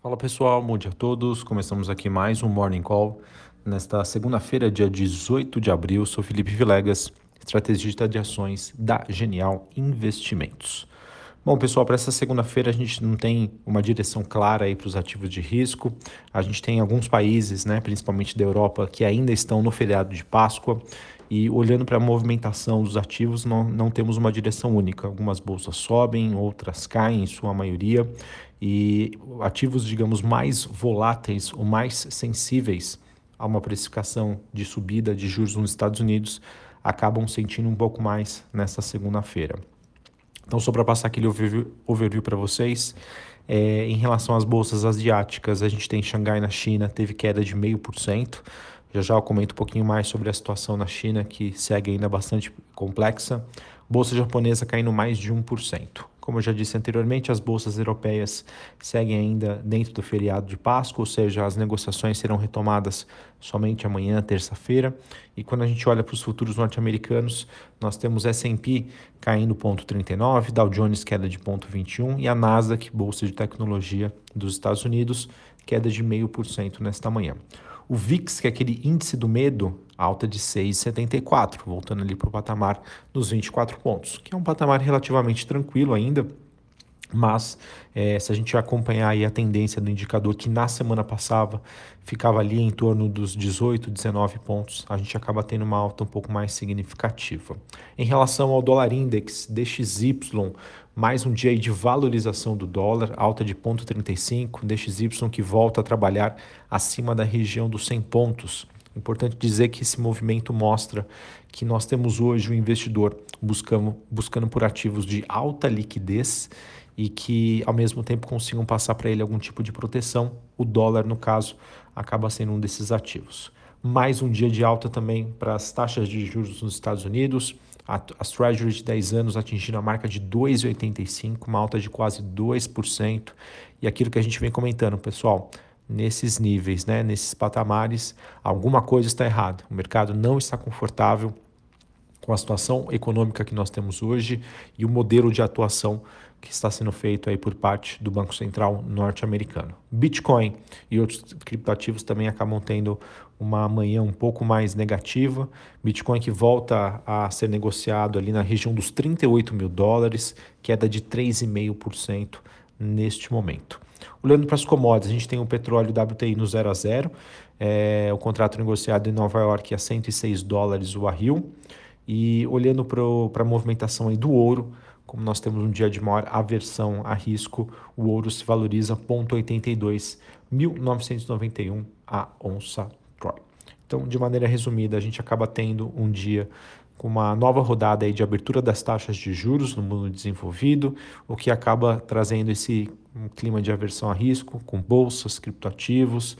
Fala pessoal, bom dia a todos. Começamos aqui mais um Morning Call. Nesta segunda-feira, dia 18 de abril, sou Felipe Vilegas, estrategista de ações da Genial Investimentos. Bom, pessoal, para essa segunda-feira a gente não tem uma direção clara aí para os ativos de risco. A gente tem alguns países, né, principalmente da Europa, que ainda estão no feriado de Páscoa. E olhando para a movimentação dos ativos, não, não temos uma direção única. Algumas bolsas sobem, outras caem, em sua maioria. E ativos, digamos, mais voláteis ou mais sensíveis a uma precificação de subida de juros nos Estados Unidos acabam sentindo um pouco mais nessa segunda-feira. Então, só para passar aquele overview, para vocês, é, em relação às bolsas asiáticas, a gente tem Xangai na China, teve queda de 0,5%. Já já eu comento um pouquinho mais sobre a situação na China, que segue ainda bastante complexa. Bolsa japonesa caindo mais de 1%. Como eu já disse anteriormente, as bolsas europeias seguem ainda dentro do feriado de Páscoa, ou seja, as negociações serão retomadas somente amanhã, terça-feira. E quando a gente olha para os futuros norte-americanos, nós temos S&P caindo 0,39, Dow Jones queda de 0,21 e a Nasdaq, bolsa de tecnologia dos Estados Unidos, queda de 0,5% nesta manhã. O VIX, que é aquele índice do medo, alta de 6,74, voltando ali para o patamar dos 24 pontos, que é um patamar relativamente tranquilo ainda, mas é, se a gente acompanhar aí a tendência do indicador que na semana passada ficava ali em torno dos 18, 19 pontos, a gente acaba tendo uma alta um pouco mais significativa. Em relação ao dólar index DXY, mais um dia de valorização do dólar, alta de 0,35, DXY que volta a trabalhar acima da região dos 100 pontos. Importante dizer que esse movimento mostra que nós temos hoje o um investidor buscando, buscando por ativos de alta liquidez e que ao mesmo tempo consigam passar para ele algum tipo de proteção. O dólar, no caso, acaba sendo um desses Mais um dia de alta também para as taxas de juros nos Estados Unidos. As Treasuries de 10 anos atingiram a marca de 2,85, uma alta de quase 2%. E aquilo que a gente vem comentando, pessoal, nesses níveis, né, nesses patamares, alguma coisa está errada. O mercado não está confortável com a situação econômica que nós temos hoje e o modelo de atuação que está sendo feito aí por parte do Banco Central norte-americano. Bitcoin e outros criptoativos também acabam tendo uma manhã um pouco mais negativa. Bitcoin que volta a ser negociado ali na região dos 38 mil dólares, queda de 3,5% neste momento. Olhando para as commodities, a gente tem o petróleo WTI no 0 a 0, é, o contrato negociado em Nova York a 106 dólares o barril. E olhando para a movimentação aí do ouro, como nós temos um dia de maior aversão a risco, o ouro se valoriza 0,82, 1991 a onça Troy. Então, de maneira resumida, a gente acaba tendo um dia com uma nova rodada aí de abertura das taxas de juros no mundo desenvolvido, o que acaba trazendo esse um clima de aversão a risco, com bolsas, criptoativos,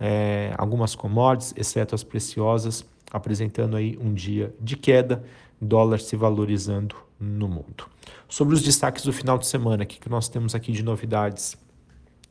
é, algumas commodities, exceto as preciosas, apresentando aí um dia de queda, dólar se valorizando no mundo. Sobre os destaques do final de semana, o que, que nós temos aqui de novidades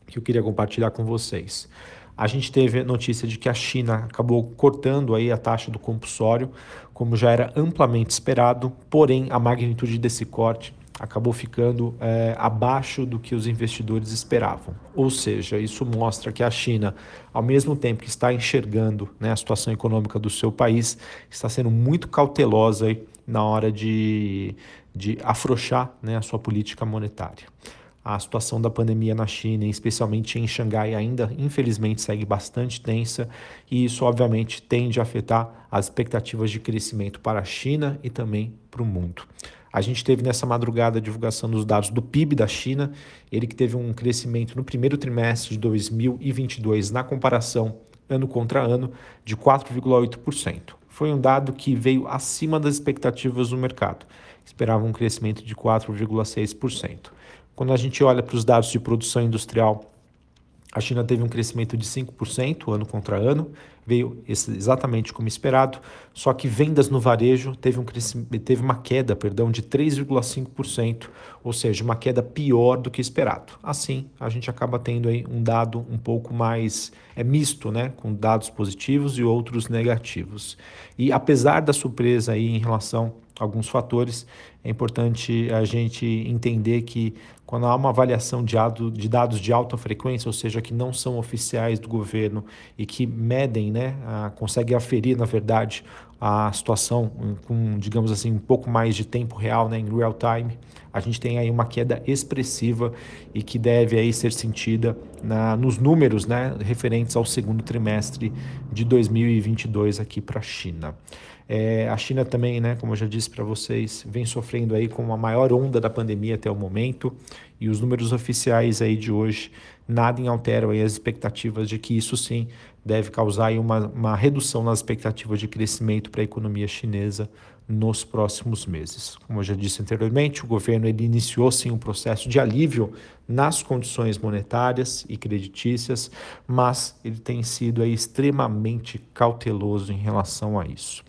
que eu queria compartilhar com vocês. A gente teve notícia de que a China acabou cortando aí a taxa do compulsório, como já era amplamente esperado, porém a magnitude desse corte acabou ficando é, abaixo do que os investidores esperavam. Ou seja, isso mostra que a China, ao mesmo tempo que está enxergando né, a situação econômica do seu país, está sendo muito cautelosa aí na hora de, de afrouxar né, a sua política monetária. A situação da pandemia na China, especialmente em Xangai, ainda infelizmente segue bastante tensa e isso obviamente tende a afetar as expectativas de crescimento para a China e também para o mundo. A gente teve nessa madrugada a divulgação dos dados do PIB da China, ele que teve um crescimento no primeiro trimestre de 2022 na comparação ano contra ano de 4,8%. Foi um dado que veio acima das expectativas do mercado. Esperava um crescimento de 4,6%. Quando a gente olha para os dados de produção industrial a China teve um crescimento de 5% ano contra ano, veio exatamente como esperado, só que vendas no varejo teve, um teve uma queda perdão, de 3,5%, ou seja, uma queda pior do que esperado. Assim, a gente acaba tendo aí um dado um pouco mais é misto, né, com dados positivos e outros negativos. E apesar da surpresa aí em relação alguns fatores. É importante a gente entender que quando há uma avaliação de dados de alta frequência, ou seja, que não são oficiais do governo e que medem, né, a, conseguem aferir, na verdade, a situação com, digamos assim, um pouco mais de tempo real, né, em real time, a gente tem aí uma queda expressiva e que deve aí ser sentida na, nos números né, referentes ao segundo trimestre de 2022 aqui para a China. É, a China também, né, como eu já disse para vocês, vem sofrendo aí com a maior onda da pandemia até o momento e os números oficiais aí de hoje nada em alteram as expectativas de que isso sim deve causar uma, uma redução nas expectativas de crescimento para a economia chinesa nos próximos meses. Como eu já disse anteriormente, o governo ele iniciou sim um processo de alívio nas condições monetárias e creditícias, mas ele tem sido aí extremamente cauteloso em relação a isso.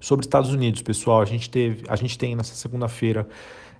Sobre Estados Unidos, pessoal, a gente teve, a gente tem nessa segunda-feira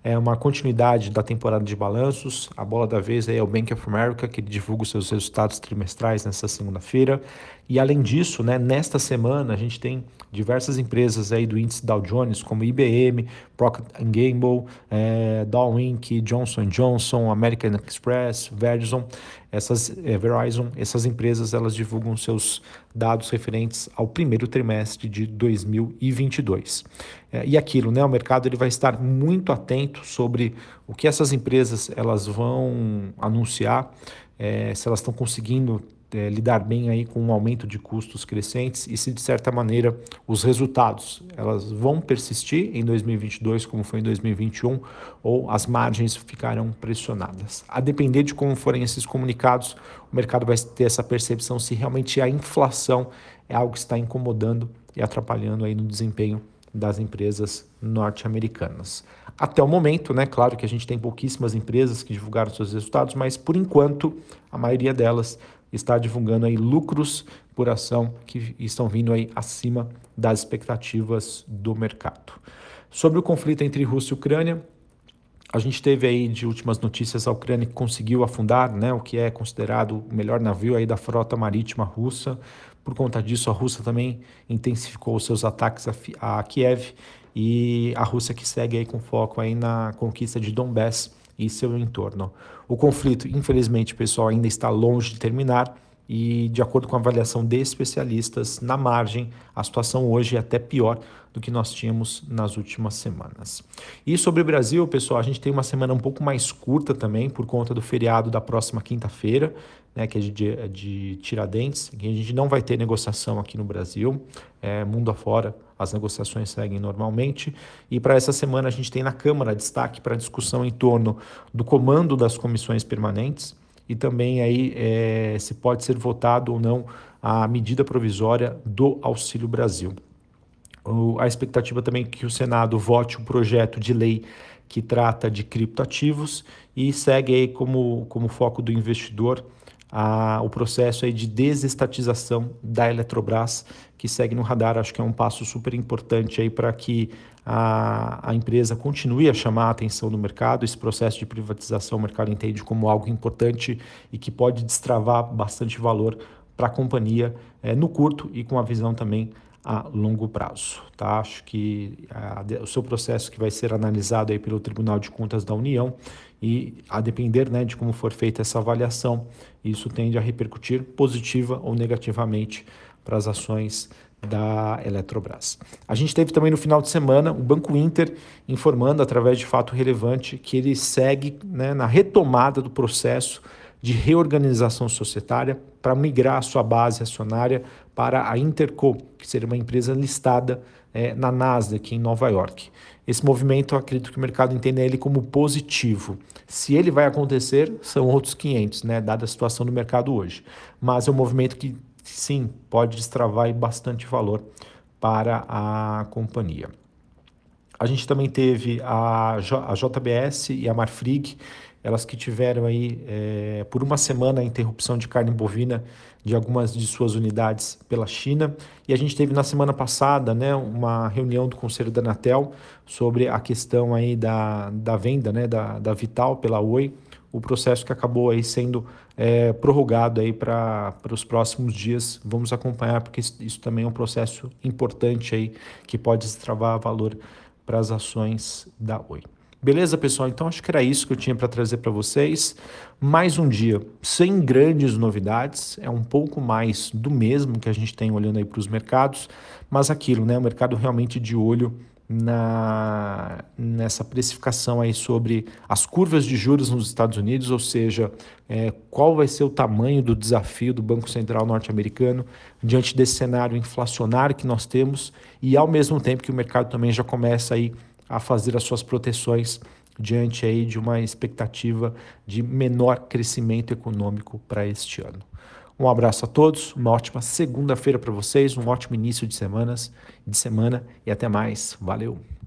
é uma continuidade da temporada de balanços. A bola da vez é o Bank of America, que divulga os seus resultados trimestrais nessa segunda-feira. E além disso, né, nesta semana a gente tem diversas empresas aí do índice Dow Jones, como IBM, Procter Gamble, é, Dow Inc., Johnson Johnson, American Express, Verizon, essas, é, Verizon, essas empresas elas divulgam seus dados referentes ao primeiro trimestre de 2022. É, e aquilo, né, o mercado ele vai estar muito atento sobre o que essas empresas elas vão anunciar, é, se elas estão conseguindo é, lidar bem aí com um aumento de custos crescentes e se de certa maneira os resultados elas vão persistir em 2022 como foi em 2021 ou as margens ficarão pressionadas. A depender de como forem esses comunicados, o mercado vai ter essa percepção se realmente a inflação é algo que está incomodando e atrapalhando aí no desempenho das empresas norte-americanas. Até o momento, né, claro que a gente tem pouquíssimas empresas que divulgaram seus resultados, mas por enquanto a maioria delas está divulgando aí lucros por ação que estão vindo aí acima das expectativas do mercado. Sobre o conflito entre Rússia e Ucrânia, a gente teve aí de últimas notícias a Ucrânia que conseguiu afundar, né, o que é considerado o melhor navio aí da frota marítima russa. Por conta disso, a Rússia também intensificou os seus ataques a, a Kiev e a Rússia que segue aí com foco aí na conquista de Donbass e seu entorno. O conflito, infelizmente, pessoal, ainda está longe de terminar e, de acordo com a avaliação de especialistas, na margem, a situação hoje é até pior do que nós tínhamos nas últimas semanas. E sobre o Brasil, pessoal, a gente tem uma semana um pouco mais curta também, por conta do feriado da próxima quinta-feira, né, que é de, de Tiradentes, que a gente não vai ter negociação aqui no Brasil, é, mundo afora, as negociações seguem normalmente. E para essa semana a gente tem na Câmara destaque para discussão em torno do comando das comissões permanentes e também aí é, se pode ser votado ou não a medida provisória do Auxílio Brasil. O, a expectativa também é que o Senado vote um projeto de lei que trata de criptoativos e segue aí como, como foco do investidor a, o processo aí de desestatização da Eletrobras, que segue no radar. Acho que é um passo super importante para que a, a empresa continue a chamar a atenção do mercado. Esse processo de privatização o mercado entende como algo importante e que pode destravar bastante valor para a companhia é, no curto e com a visão também a longo prazo. Tá? Acho que a, o seu processo que vai ser analisado aí pelo Tribunal de Contas da União e a depender né, de como for feita essa avaliação, isso tende a repercutir positiva ou negativamente para as ações da Eletrobras. A gente teve também no final de semana o Banco Inter informando através de fato relevante que ele segue né, na retomada do processo de reorganização societária para migrar a sua base acionária para a Interco, que seria uma empresa listada é, na Nasdaq em Nova York. Esse movimento, eu acredito que o mercado entenda ele como positivo. Se ele vai acontecer, são outros 500, né, dada a situação do mercado hoje. Mas é um movimento que, sim, pode destravar bastante valor para a companhia. A gente também teve a, J a JBS e a Marfrig, elas que tiveram aí é, por uma semana a interrupção de carne bovina de algumas de suas unidades pela China. E a gente teve na semana passada né, uma reunião do Conselho da Anatel sobre a questão aí da, da venda né, da, da Vital pela Oi, o processo que acabou aí sendo é, prorrogado aí para os próximos dias. Vamos acompanhar, porque isso, também é um processo importante aí que pode destravar valor para as ações da Oi. Beleza, pessoal? Então acho que era isso que eu tinha para trazer para vocês. Mais um dia sem grandes novidades, é um pouco mais do mesmo que a gente tem olhando aí para os mercados, mas aquilo, né? O mercado realmente de olho na, nessa precificação aí sobre as curvas de juros nos Estados Unidos, ou seja, é, qual vai ser o tamanho do desafio do Banco Central norte-americano diante desse cenário inflacionário que nós temos e ao mesmo tempo que o mercado também já começa aí a fazer as suas proteções diante aí de uma expectativa de menor crescimento econômico para este ano. Um abraço a todos, uma ótima segunda-feira para vocês, um ótimo início de semanas, de semana e até mais. Valeu.